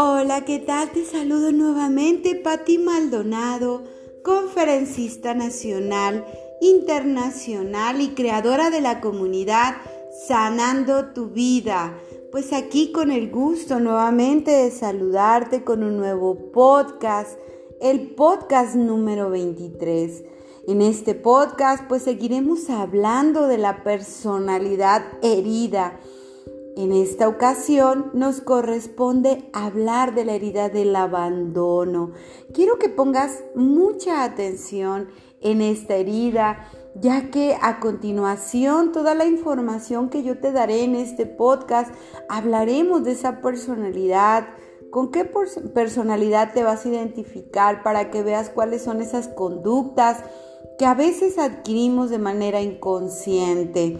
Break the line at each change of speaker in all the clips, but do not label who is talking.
Hola, ¿qué tal? Te saludo nuevamente, Patti Maldonado, conferencista nacional, internacional y creadora de la comunidad Sanando tu vida. Pues aquí con el gusto nuevamente de saludarte con un nuevo podcast, el podcast número 23. En este podcast pues seguiremos hablando de la personalidad herida. En esta ocasión nos corresponde hablar de la herida del abandono. Quiero que pongas mucha atención en esta herida, ya que a continuación toda la información que yo te daré en este podcast hablaremos de esa personalidad, con qué personalidad te vas a identificar para que veas cuáles son esas conductas que a veces adquirimos de manera inconsciente.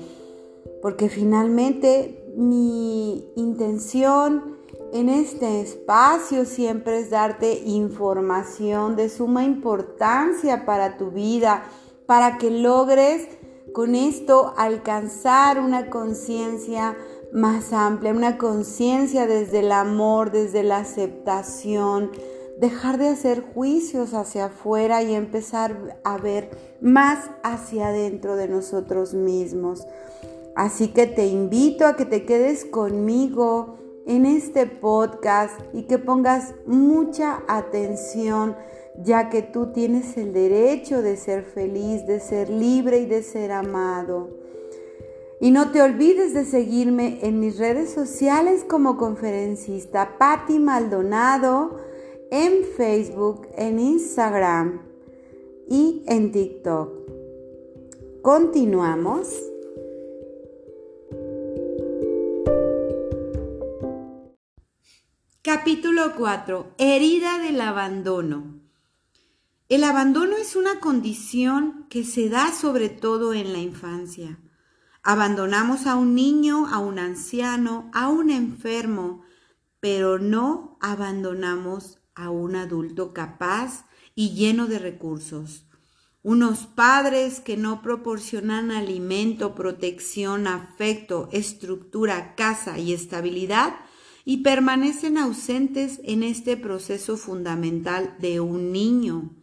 Porque finalmente mi intención en este espacio siempre es darte información de suma importancia para tu vida, para que logres con esto alcanzar una conciencia más amplia, una conciencia desde el amor, desde la aceptación, dejar de hacer juicios hacia afuera y empezar a ver más hacia adentro de nosotros mismos. Así que te invito a que te quedes conmigo en este podcast y que pongas mucha atención ya que tú tienes el derecho de ser feliz, de ser libre y de ser amado. Y no te olvides de seguirme en mis redes sociales como conferencista Patti Maldonado en Facebook, en Instagram y en TikTok. Continuamos. Capítulo 4. Herida del abandono. El abandono es una condición que se da sobre todo en la infancia. Abandonamos a un niño, a un anciano, a un enfermo, pero no abandonamos a un adulto capaz y lleno de recursos. Unos padres que no proporcionan alimento, protección, afecto, estructura, casa y estabilidad y permanecen ausentes en este proceso fundamental de un niño.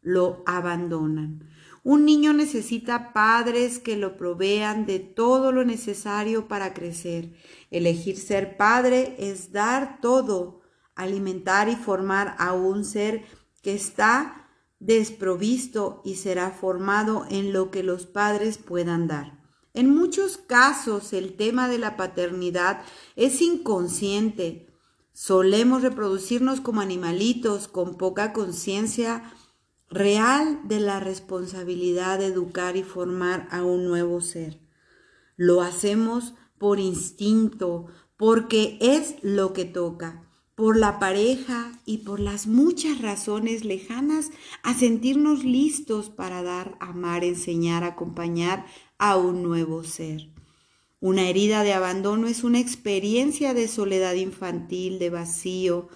Lo abandonan. Un niño necesita padres que lo provean de todo lo necesario para crecer. Elegir ser padre es dar todo, alimentar y formar a un ser que está desprovisto y será formado en lo que los padres puedan dar. En muchos casos el tema de la paternidad es inconsciente. Solemos reproducirnos como animalitos con poca conciencia real de la responsabilidad de educar y formar a un nuevo ser. Lo hacemos por instinto, porque es lo que toca, por la pareja y por las muchas razones lejanas a sentirnos listos para dar, amar, enseñar, acompañar a un nuevo ser. Una herida de abandono es una experiencia de soledad infantil, de vacío,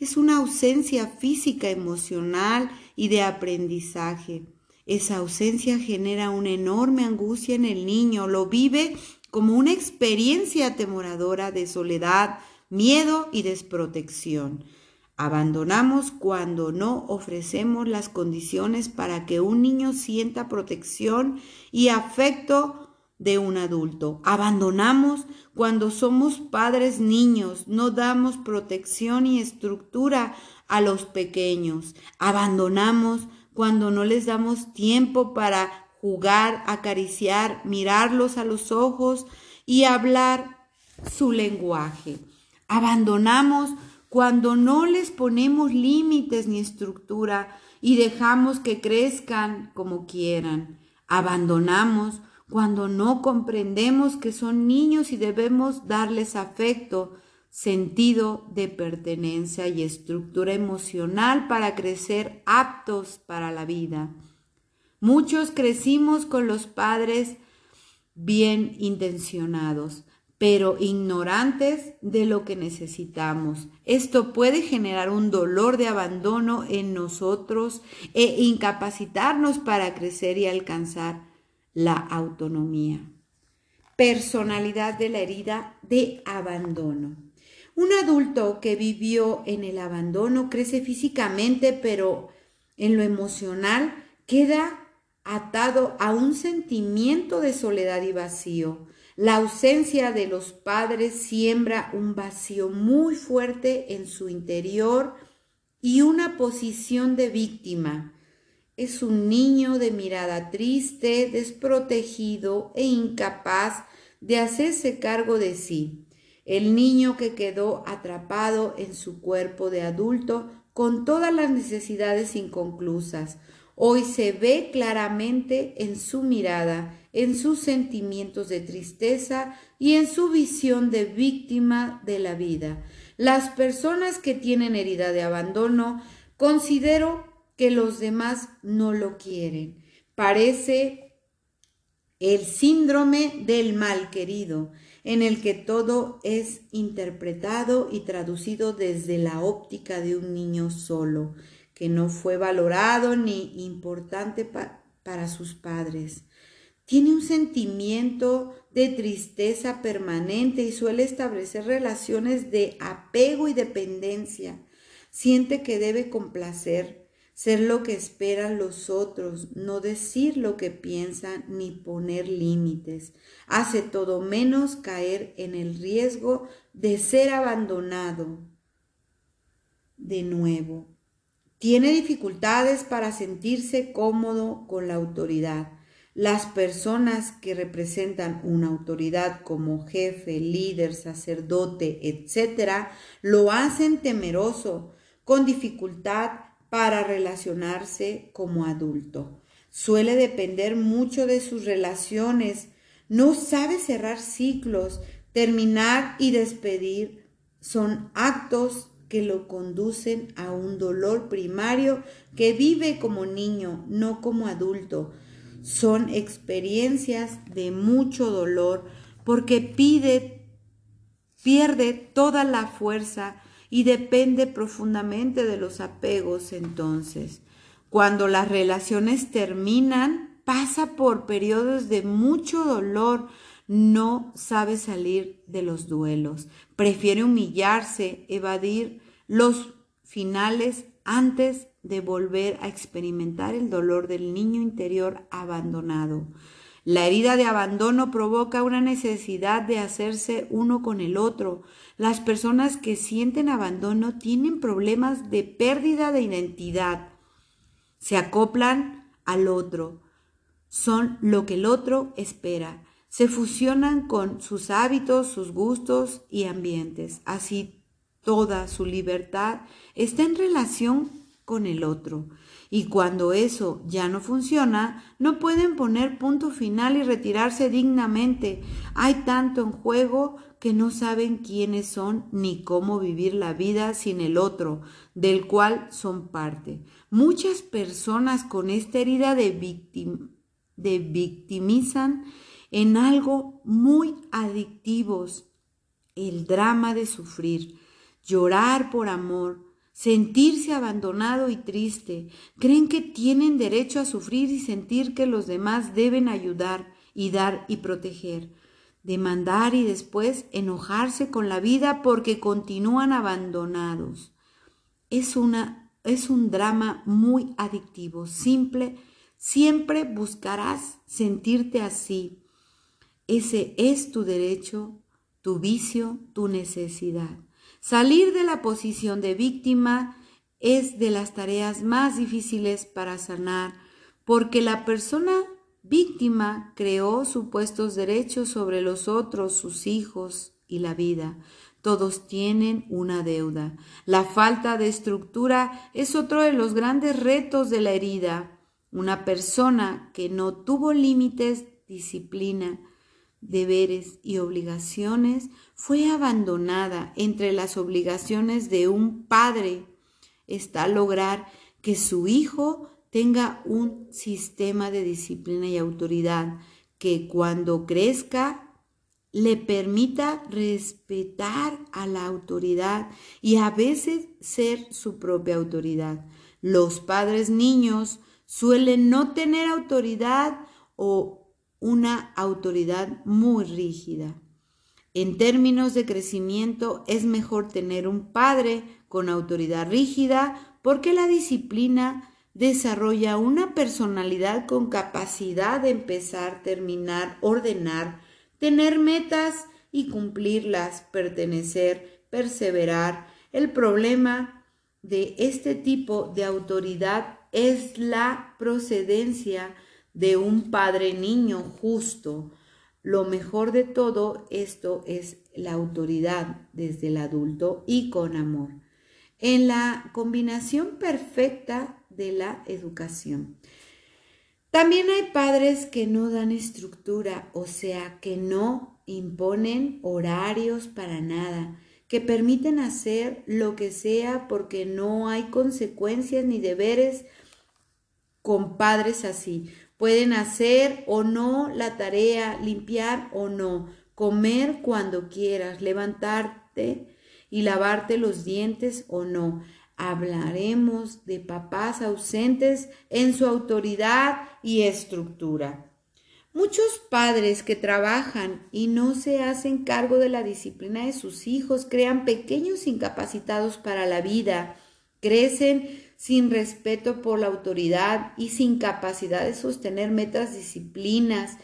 es una ausencia física, emocional y de aprendizaje. Esa ausencia genera una enorme angustia en el niño, lo vive como una experiencia atemoradora de soledad, miedo y desprotección. Abandonamos cuando no ofrecemos las condiciones para que un niño sienta protección y afecto de un adulto. Abandonamos cuando somos padres niños, no damos protección y estructura a los pequeños. Abandonamos cuando no les damos tiempo para jugar, acariciar, mirarlos a los ojos y hablar su lenguaje. Abandonamos cuando no les ponemos límites ni estructura y dejamos que crezcan como quieran. Abandonamos cuando no comprendemos que son niños y debemos darles afecto, sentido de pertenencia y estructura emocional para crecer aptos para la vida. Muchos crecimos con los padres bien intencionados, pero ignorantes de lo que necesitamos. Esto puede generar un dolor de abandono en nosotros e incapacitarnos para crecer y alcanzar la autonomía. Personalidad de la herida de abandono. Un adulto que vivió en el abandono crece físicamente, pero en lo emocional queda atado a un sentimiento de soledad y vacío. La ausencia de los padres siembra un vacío muy fuerte en su interior y una posición de víctima. Es un niño de mirada triste, desprotegido e incapaz de hacerse cargo de sí. El niño que quedó atrapado en su cuerpo de adulto con todas las necesidades inconclusas. Hoy se ve claramente en su mirada, en sus sentimientos de tristeza y en su visión de víctima de la vida. Las personas que tienen herida de abandono, considero que los demás no lo quieren. Parece el síndrome del mal querido, en el que todo es interpretado y traducido desde la óptica de un niño solo, que no fue valorado ni importante para sus padres. Tiene un sentimiento de tristeza permanente y suele establecer relaciones de apego y dependencia. Siente que debe complacer, ser lo que esperan los otros, no decir lo que piensan ni poner límites. Hace todo menos caer en el riesgo de ser abandonado de nuevo. Tiene dificultades para sentirse cómodo con la autoridad las personas que representan una autoridad como jefe, líder, sacerdote, etc., lo hacen temeroso, con dificultad para relacionarse como adulto. Suele depender mucho de sus relaciones, no sabe cerrar ciclos, terminar y despedir. Son actos que lo conducen a un dolor primario que vive como niño, no como adulto son experiencias de mucho dolor porque pide, pierde toda la fuerza y depende profundamente de los apegos entonces. Cuando las relaciones terminan, pasa por periodos de mucho dolor, no sabe salir de los duelos, prefiere humillarse, evadir los finales antes de volver a experimentar el dolor del niño interior abandonado. La herida de abandono provoca una necesidad de hacerse uno con el otro. Las personas que sienten abandono tienen problemas de pérdida de identidad. Se acoplan al otro. Son lo que el otro espera. Se fusionan con sus hábitos, sus gustos y ambientes. Así toda su libertad está en relación con el otro. Y cuando eso ya no funciona, no pueden poner punto final y retirarse dignamente. Hay tanto en juego que no saben quiénes son ni cómo vivir la vida sin el otro, del cual son parte. Muchas personas con esta herida de, victimizan en algo muy adictivos, el drama de sufrir, llorar por amor, sentirse abandonado y triste, creen que tienen derecho a sufrir y sentir que los demás deben ayudar y dar y proteger, demandar y después enojarse con la vida porque continúan abandonados. Es una es un drama muy adictivo, simple, siempre buscarás sentirte así. Ese es tu derecho, tu vicio, tu necesidad. Salir de la posición de víctima es de las tareas más difíciles para sanar porque la persona víctima creó supuestos derechos sobre los otros, sus hijos y la vida. Todos tienen una deuda. La falta de estructura es otro de los grandes retos de la herida. Una persona que no tuvo límites, disciplina, deberes y obligaciones fue abandonada entre las obligaciones de un padre está lograr que su hijo tenga un sistema de disciplina y autoridad que cuando crezca le permita respetar a la autoridad y a veces ser su propia autoridad. Los padres niños suelen no tener autoridad o una autoridad muy rígida. En términos de crecimiento, es mejor tener un padre con autoridad rígida porque la disciplina desarrolla una personalidad con capacidad de empezar, terminar, ordenar, tener metas y cumplirlas, pertenecer, perseverar. El problema de este tipo de autoridad es la procedencia de un padre niño justo. Lo mejor de todo esto es la autoridad desde el adulto y con amor. En la combinación perfecta de la educación. También hay padres que no dan estructura, o sea, que no imponen horarios para nada, que permiten hacer lo que sea porque no hay consecuencias ni deberes con padres así. Pueden hacer o no la tarea, limpiar o no, comer cuando quieras, levantarte y lavarte los dientes o no. Hablaremos de papás ausentes en su autoridad y estructura. Muchos padres que trabajan y no se hacen cargo de la disciplina de sus hijos crean pequeños incapacitados para la vida, crecen sin respeto por la autoridad y sin capacidad de sostener metas disciplinas,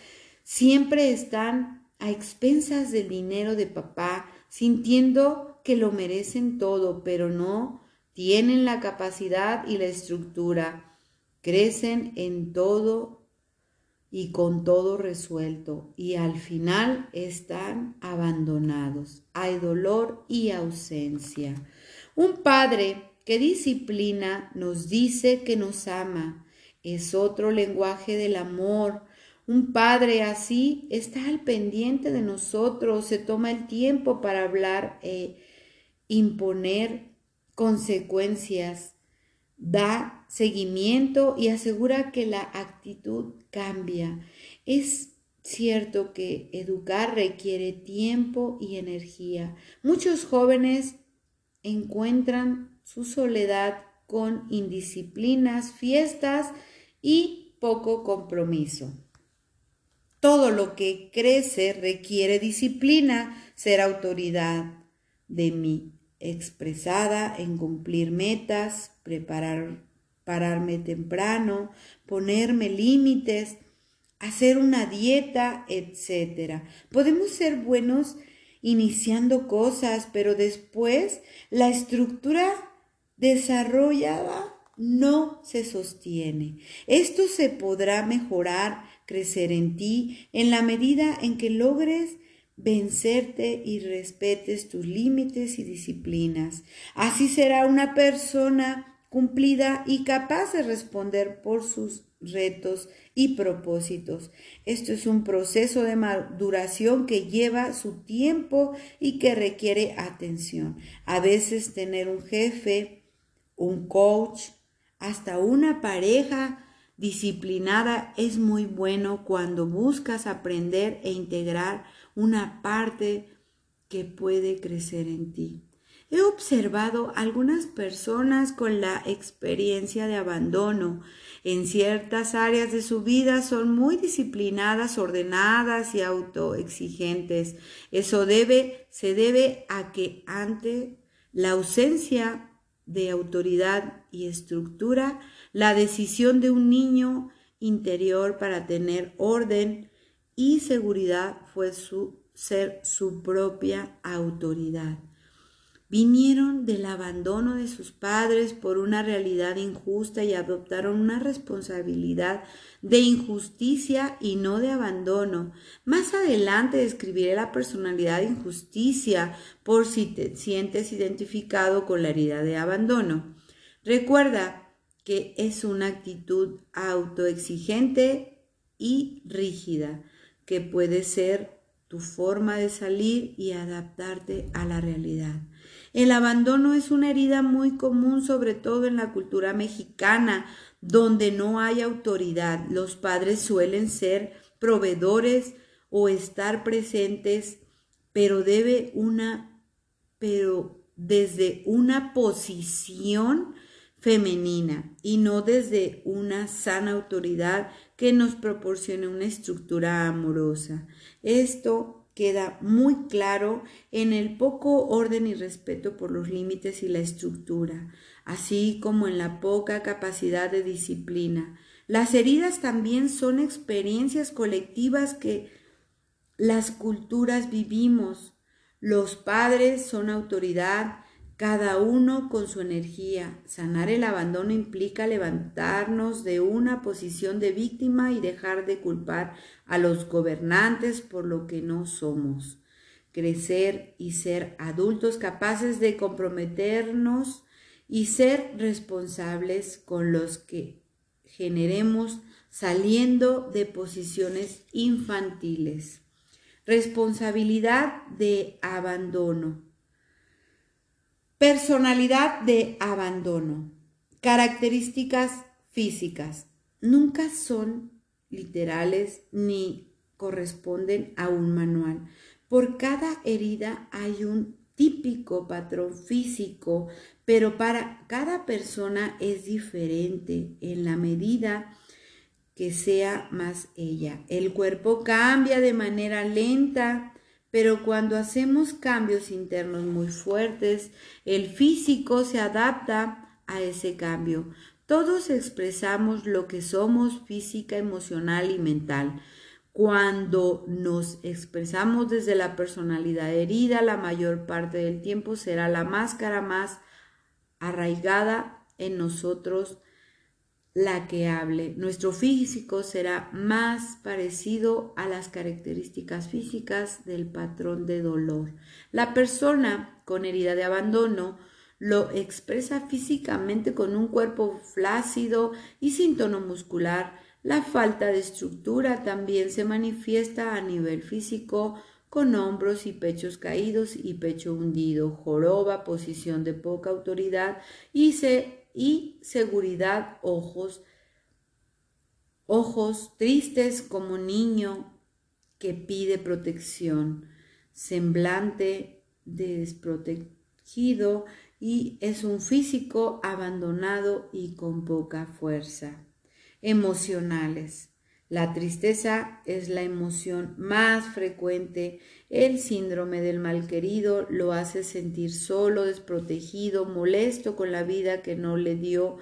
siempre están a expensas del dinero de papá, sintiendo que lo merecen todo, pero no tienen la capacidad y la estructura, crecen en todo y con todo resuelto y al final están abandonados. Hay dolor y ausencia. Un padre que disciplina nos dice que nos ama. Es otro lenguaje del amor. Un padre así está al pendiente de nosotros, se toma el tiempo para hablar e imponer consecuencias, da seguimiento y asegura que la actitud cambia. Es cierto que educar requiere tiempo y energía. Muchos jóvenes encuentran su soledad con indisciplinas, fiestas y poco compromiso. Todo lo que crece requiere disciplina, ser autoridad de mí expresada en cumplir metas, preparar, pararme temprano, ponerme límites, hacer una dieta, etc. Podemos ser buenos iniciando cosas, pero después la estructura desarrollada no se sostiene. Esto se podrá mejorar, crecer en ti, en la medida en que logres vencerte y respetes tus límites y disciplinas. Así será una persona cumplida y capaz de responder por sus retos y propósitos. Esto es un proceso de maduración que lleva su tiempo y que requiere atención. A veces tener un jefe, un coach, hasta una pareja disciplinada es muy bueno cuando buscas aprender e integrar una parte que puede crecer en ti. He observado algunas personas con la experiencia de abandono. En ciertas áreas de su vida son muy disciplinadas, ordenadas y autoexigentes. Eso debe, se debe a que ante la ausencia de autoridad y estructura, la decisión de un niño interior para tener orden y seguridad fue ser su propia autoridad. Vinieron del abandono de sus padres por una realidad injusta y adoptaron una responsabilidad de injusticia y no de abandono. Más adelante describiré la personalidad de injusticia por si te sientes identificado con la herida de abandono. Recuerda que es una actitud autoexigente y rígida que puede ser tu forma de salir y adaptarte a la realidad. El abandono es una herida muy común, sobre todo en la cultura mexicana, donde no hay autoridad. Los padres suelen ser proveedores o estar presentes, pero debe una, pero desde una posición femenina y no desde una sana autoridad que nos proporcione una estructura amorosa. Esto queda muy claro en el poco orden y respeto por los límites y la estructura, así como en la poca capacidad de disciplina. Las heridas también son experiencias colectivas que las culturas vivimos. Los padres son autoridad, cada uno con su energía. Sanar el abandono implica levantarnos de una posición de víctima y dejar de culpar a los gobernantes por lo que no somos. Crecer y ser adultos capaces de comprometernos y ser responsables con los que generemos saliendo de posiciones infantiles. Responsabilidad de abandono. Personalidad de abandono. Características físicas. Nunca son literales ni corresponden a un manual. Por cada herida hay un típico patrón físico, pero para cada persona es diferente en la medida que sea más ella. El cuerpo cambia de manera lenta, pero cuando hacemos cambios internos muy fuertes, el físico se adapta a ese cambio. Todos expresamos lo que somos física, emocional y mental. Cuando nos expresamos desde la personalidad herida, la mayor parte del tiempo será la máscara más arraigada en nosotros la que hable. Nuestro físico será más parecido a las características físicas del patrón de dolor. La persona con herida de abandono lo expresa físicamente con un cuerpo flácido y sin tono muscular. La falta de estructura también se manifiesta a nivel físico con hombros y pechos caídos y pecho hundido, joroba, posición de poca autoridad y se y seguridad, ojos, ojos tristes como niño que pide protección, semblante desprotegido y es un físico abandonado y con poca fuerza. Emocionales. La tristeza es la emoción más frecuente. El síndrome del malquerido lo hace sentir solo, desprotegido, molesto con la vida que no le dio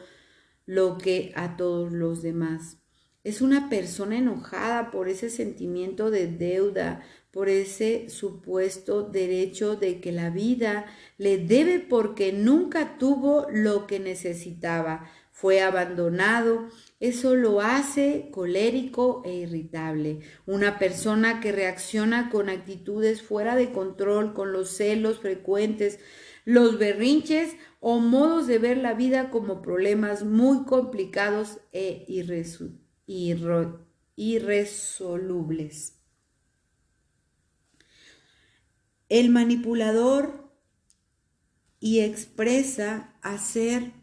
lo que a todos los demás. Es una persona enojada por ese sentimiento de deuda, por ese supuesto derecho de que la vida le debe porque nunca tuvo lo que necesitaba, fue abandonado eso lo hace colérico e irritable. Una persona que reacciona con actitudes fuera de control, con los celos frecuentes, los berrinches o modos de ver la vida como problemas muy complicados e irresolubles. El manipulador y expresa hacer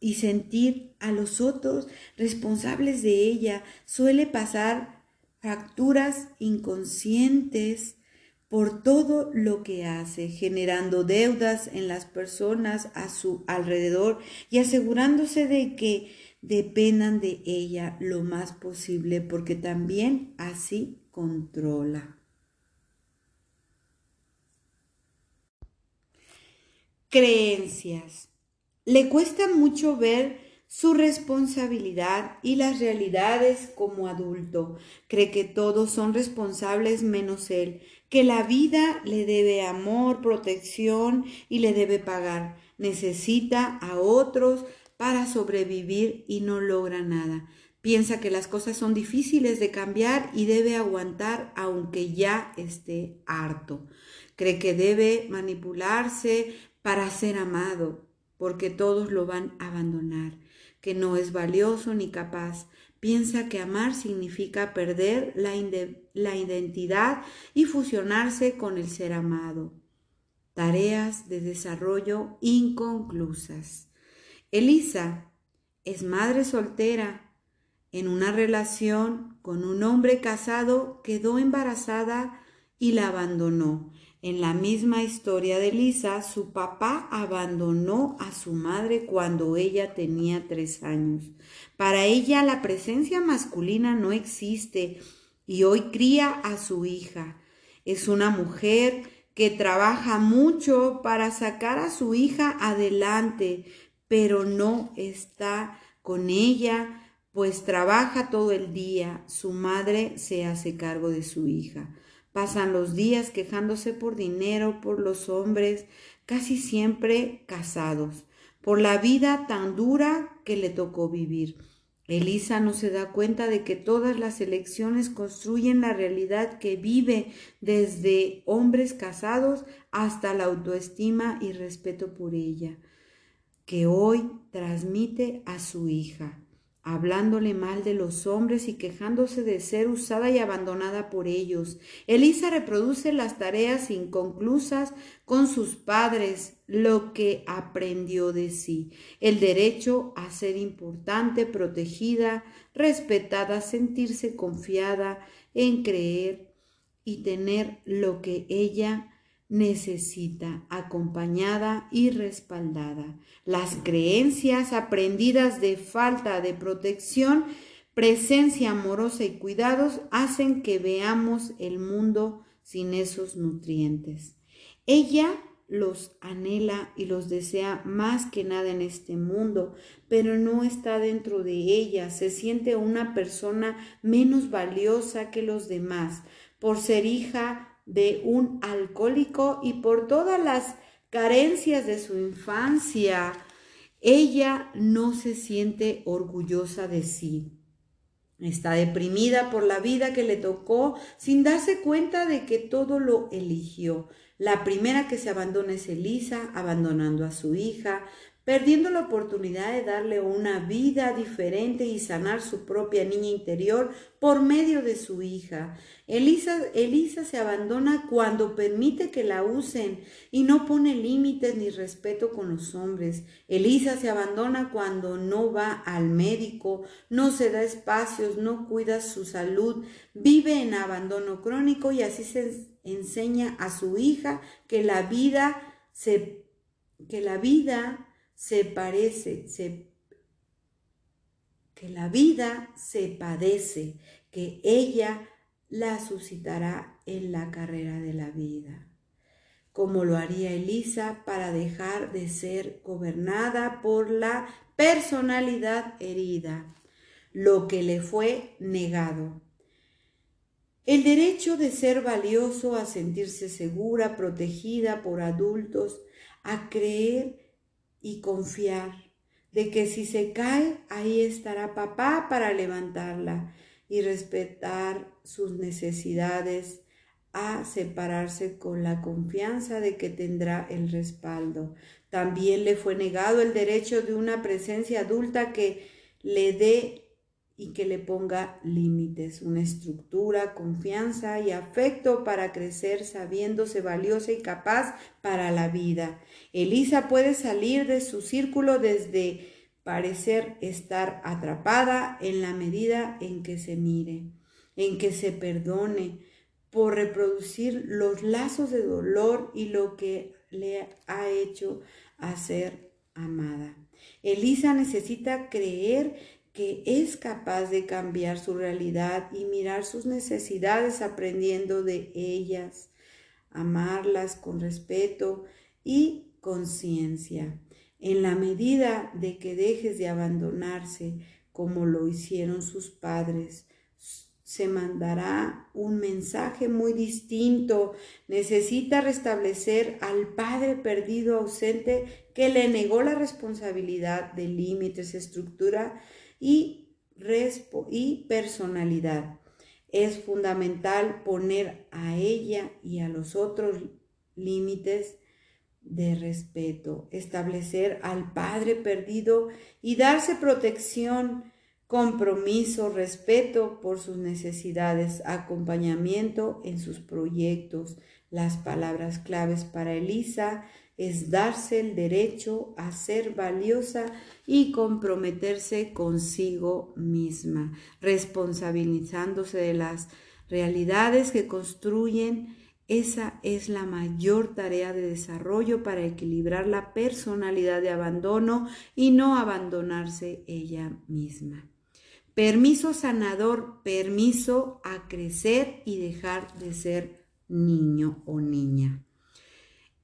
y sentir a los otros responsables de ella. Suele pasar fracturas inconscientes por todo lo que hace, generando deudas en las personas a su alrededor y asegurándose de que dependan de ella lo más posible porque también así controla. Creencias. Le cuesta mucho ver su responsabilidad y las realidades como adulto. Cree que todos son responsables menos él, que la vida le debe amor, protección y le debe pagar. Necesita a otros para sobrevivir y no logra nada. Piensa que las cosas son difíciles de cambiar y debe aguantar aunque ya esté harto. Cree que debe manipularse para ser amado, porque todos lo van a abandonar, que no es valioso ni capaz. Piensa que amar significa perder la, la identidad y fusionarse con el ser amado. Tareas de desarrollo inconclusas. Elisa es madre soltera. En una relación con un hombre casado quedó embarazada y la abandonó. En la misma historia de Lisa, su papá abandonó a su madre cuando ella tenía tres años. Para ella la presencia masculina no existe y hoy cría a su hija. Es una mujer que trabaja mucho para sacar a su hija adelante, pero no está con ella, pues trabaja todo el día. Su madre se hace cargo de su hija. Pasan los días quejándose por dinero, por los hombres, casi siempre casados, por la vida tan dura que le tocó vivir. Elisa no se da cuenta de que todas las elecciones construyen la realidad que vive desde hombres casados hasta la autoestima y respeto por ella, que hoy transmite a su hija hablándole mal de los hombres y quejándose de ser usada y abandonada por ellos. Elisa reproduce las tareas inconclusas con sus padres, lo que aprendió de sí, el derecho a ser importante, protegida, respetada, sentirse confiada en creer y tener lo que ella necesita, acompañada y respaldada. Las creencias aprendidas de falta de protección, presencia amorosa y cuidados hacen que veamos el mundo sin esos nutrientes. Ella los anhela y los desea más que nada en este mundo, pero no está dentro de ella, se siente una persona menos valiosa que los demás por ser hija de un alcohólico y por todas las carencias de su infancia, ella no se siente orgullosa de sí. Está deprimida por la vida que le tocó sin darse cuenta de que todo lo eligió. La primera que se abandona es Elisa, abandonando a su hija, perdiendo la oportunidad de darle una vida diferente y sanar su propia niña interior por medio de su hija. Elisa, Elisa se abandona cuando permite que la usen y no pone límites ni respeto con los hombres. Elisa se abandona cuando no va al médico, no se da espacios, no cuida su salud, vive en abandono crónico y así se enseña a su hija que la vida se que la vida se parece, que la vida se padece, que ella la suscitará en la carrera de la vida, como lo haría Elisa para dejar de ser gobernada por la personalidad herida, lo que le fue negado. El derecho de ser valioso, a sentirse segura, protegida por adultos, a creer y confiar de que si se cae, ahí estará papá para levantarla y respetar sus necesidades, a separarse con la confianza de que tendrá el respaldo. También le fue negado el derecho de una presencia adulta que le dé y que le ponga límites, una estructura, confianza y afecto para crecer sabiéndose valiosa y capaz para la vida. Elisa puede salir de su círculo desde parecer estar atrapada en la medida en que se mire, en que se perdone por reproducir los lazos de dolor y lo que le ha hecho a ser amada. Elisa necesita creer que es capaz de cambiar su realidad y mirar sus necesidades aprendiendo de ellas, amarlas con respeto y conciencia. En la medida de que dejes de abandonarse como lo hicieron sus padres, se mandará un mensaje muy distinto. Necesita restablecer al padre perdido ausente que le negó la responsabilidad de límites, estructura y, y personalidad. Es fundamental poner a ella y a los otros límites de respeto, establecer al Padre perdido y darse protección, compromiso, respeto por sus necesidades, acompañamiento en sus proyectos. Las palabras claves para Elisa es darse el derecho a ser valiosa y comprometerse consigo misma, responsabilizándose de las realidades que construyen. Esa es la mayor tarea de desarrollo para equilibrar la personalidad de abandono y no abandonarse ella misma. permiso sanador, permiso a crecer y dejar de ser niño o niña.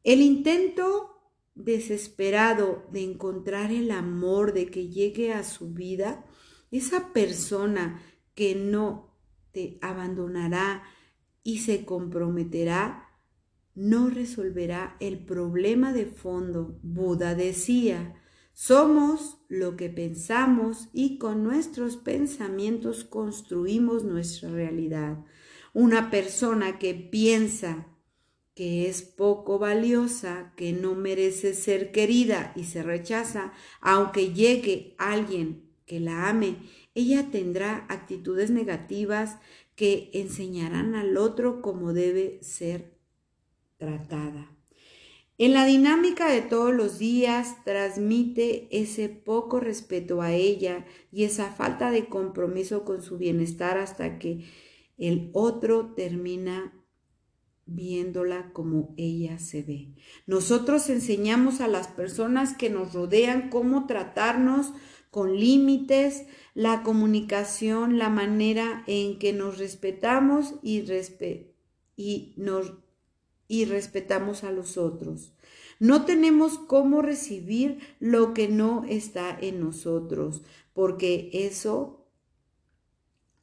El intento desesperado de encontrar el amor, de que llegue a su vida, esa persona que no te abandonará y se comprometerá, no resolverá el problema de fondo. Buda decía, somos lo que pensamos y con nuestros pensamientos construimos nuestra realidad. Una persona que piensa que es poco valiosa, que no merece ser querida y se rechaza, aunque llegue alguien que la ame, ella tendrá actitudes negativas que enseñarán al otro cómo debe ser tratada. En la dinámica de todos los días transmite ese poco respeto a ella y esa falta de compromiso con su bienestar hasta que el otro termina viéndola como ella se ve. Nosotros enseñamos a las personas que nos rodean cómo tratarnos con límites, la comunicación, la manera en que nos respetamos y, y, nos, y respetamos a los otros. No tenemos cómo recibir lo que no está en nosotros, porque eso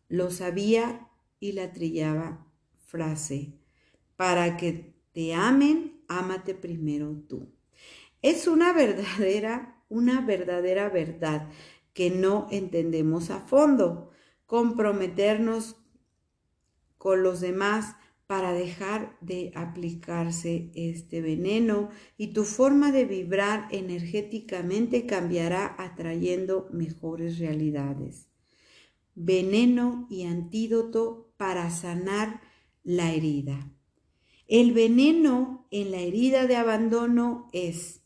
lo sabía y la trillaba frase para que te amen, ámate primero tú. Es una verdadera, una verdadera verdad que no entendemos a fondo. Comprometernos con los demás para dejar de aplicarse este veneno y tu forma de vibrar energéticamente cambiará atrayendo mejores realidades. Veneno y antídoto para sanar la herida. El veneno en la herida de abandono es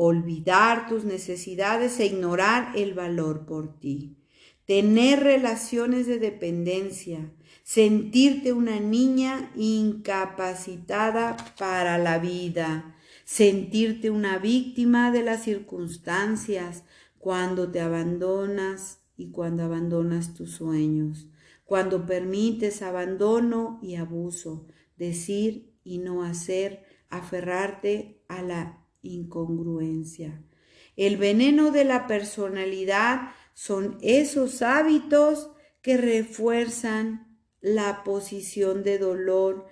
olvidar tus necesidades e ignorar el valor por ti. Tener relaciones de dependencia, sentirte una niña incapacitada para la vida, sentirte una víctima de las circunstancias cuando te abandonas y cuando abandonas tus sueños, cuando permites abandono y abuso, decir y no hacer, aferrarte a la incongruencia. El veneno de la personalidad son esos hábitos que refuerzan la posición de dolor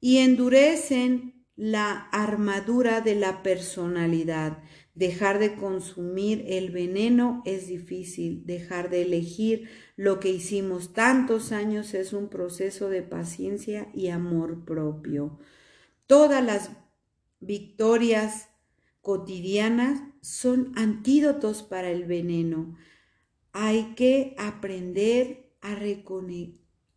y endurecen la armadura de la personalidad. Dejar de consumir el veneno es difícil, dejar de elegir lo que hicimos tantos años es un proceso de paciencia y amor propio. Todas las victorias cotidianas son antídotos para el veneno. Hay que aprender a,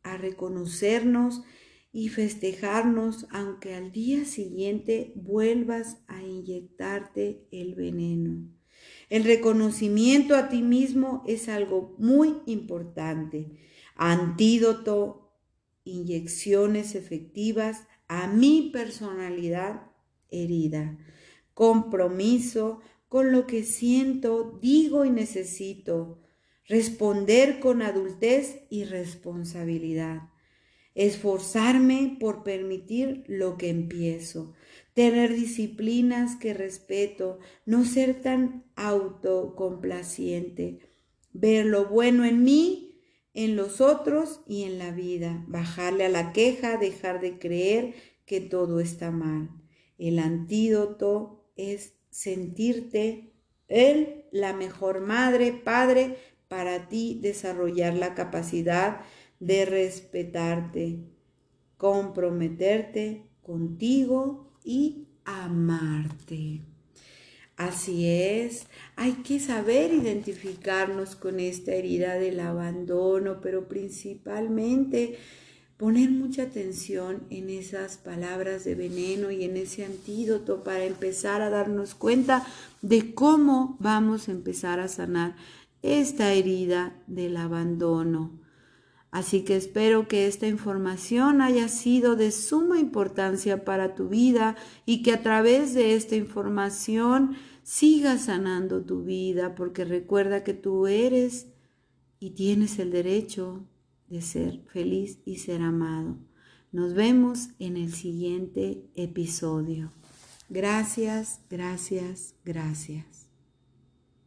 a reconocernos y festejarnos aunque al día siguiente vuelvas a inyectarte el veneno. El reconocimiento a ti mismo es algo muy importante. Antídoto, inyecciones efectivas a mi personalidad herida. Compromiso con lo que siento, digo y necesito. Responder con adultez y responsabilidad. Esforzarme por permitir lo que empiezo tener disciplinas que respeto, no ser tan autocomplaciente, ver lo bueno en mí, en los otros y en la vida, bajarle a la queja, dejar de creer que todo está mal. El antídoto es sentirte él la mejor madre, padre, para ti desarrollar la capacidad de respetarte, comprometerte contigo y amarte. Así es, hay que saber identificarnos con esta herida del abandono, pero principalmente poner mucha atención en esas palabras de veneno y en ese antídoto para empezar a darnos cuenta de cómo vamos a empezar a sanar esta herida del abandono. Así que espero que esta información haya sido de suma importancia para tu vida y que a través de esta información sigas sanando tu vida, porque recuerda que tú eres y tienes el derecho de ser feliz y ser amado. Nos vemos en el siguiente episodio. Gracias, gracias, gracias.